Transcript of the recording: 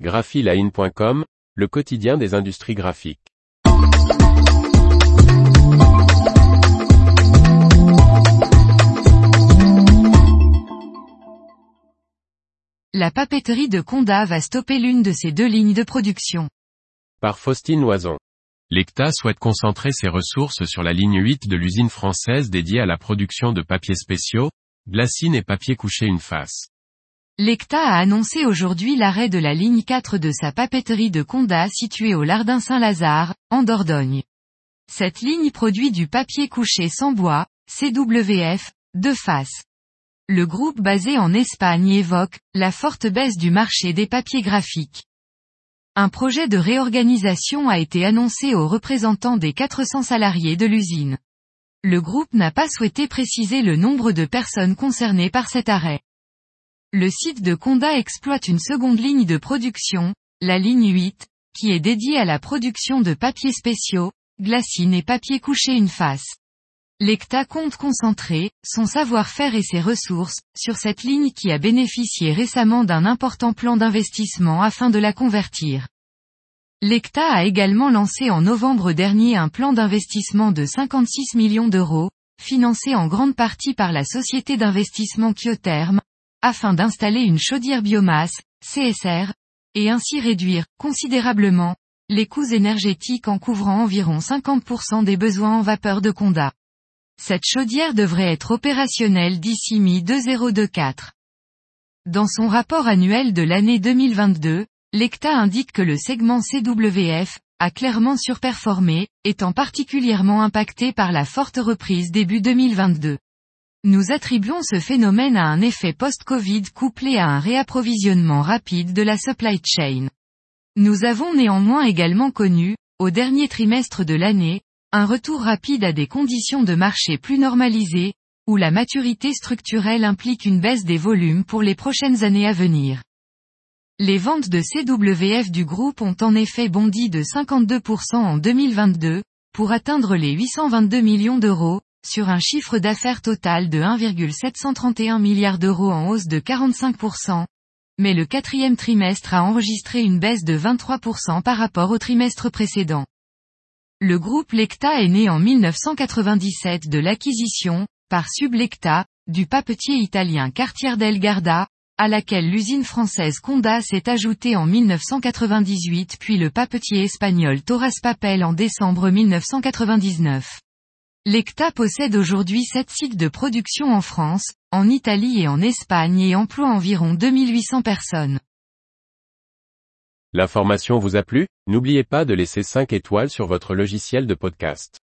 graphiline.com, le quotidien des industries graphiques. La papeterie de Conda va stopper l'une de ses deux lignes de production. Par Faustine Loison. L'ECTA souhaite concentrer ses ressources sur la ligne 8 de l'usine française dédiée à la production de papiers spéciaux, glacine et papier couché une face. L'ECTA a annoncé aujourd'hui l'arrêt de la ligne 4 de sa papeterie de Conda située au Lardin Saint-Lazare, en Dordogne. Cette ligne produit du papier couché sans bois, CWF, de face. Le groupe basé en Espagne évoque la forte baisse du marché des papiers graphiques. Un projet de réorganisation a été annoncé aux représentants des 400 salariés de l'usine. Le groupe n'a pas souhaité préciser le nombre de personnes concernées par cet arrêt. Le site de Conda exploite une seconde ligne de production, la ligne 8, qui est dédiée à la production de papiers spéciaux, glacine et papier couché une face. L'ECTA compte concentrer son savoir-faire et ses ressources sur cette ligne qui a bénéficié récemment d'un important plan d'investissement afin de la convertir. L'ECTA a également lancé en novembre dernier un plan d'investissement de 56 millions d'euros, financé en grande partie par la société d'investissement Kyotherm, afin d'installer une chaudière biomasse, CSR, et ainsi réduire, considérablement, les coûts énergétiques en couvrant environ 50% des besoins en vapeur de Conda. Cette chaudière devrait être opérationnelle d'ici mi-2024. Dans son rapport annuel de l'année 2022, l'ECTA indique que le segment CWF a clairement surperformé, étant particulièrement impacté par la forte reprise début 2022. Nous attribuons ce phénomène à un effet post-Covid couplé à un réapprovisionnement rapide de la supply chain. Nous avons néanmoins également connu, au dernier trimestre de l'année, un retour rapide à des conditions de marché plus normalisées, où la maturité structurelle implique une baisse des volumes pour les prochaines années à venir. Les ventes de CWF du groupe ont en effet bondi de 52% en 2022, pour atteindre les 822 millions d'euros, sur un chiffre d'affaires total de 1,731 milliards d'euros en hausse de 45%. Mais le quatrième trimestre a enregistré une baisse de 23% par rapport au trimestre précédent. Le groupe Lecta est né en 1997 de l'acquisition, par Sublecta, du papetier italien Cartier del Garda, à laquelle l'usine française Conda s'est ajoutée en 1998 puis le papetier espagnol Torres Papel en décembre 1999. Lecta possède aujourd'hui 7 sites de production en France, en Italie et en Espagne et emploie environ 2800 personnes. L'information vous a plu? N'oubliez pas de laisser 5 étoiles sur votre logiciel de podcast.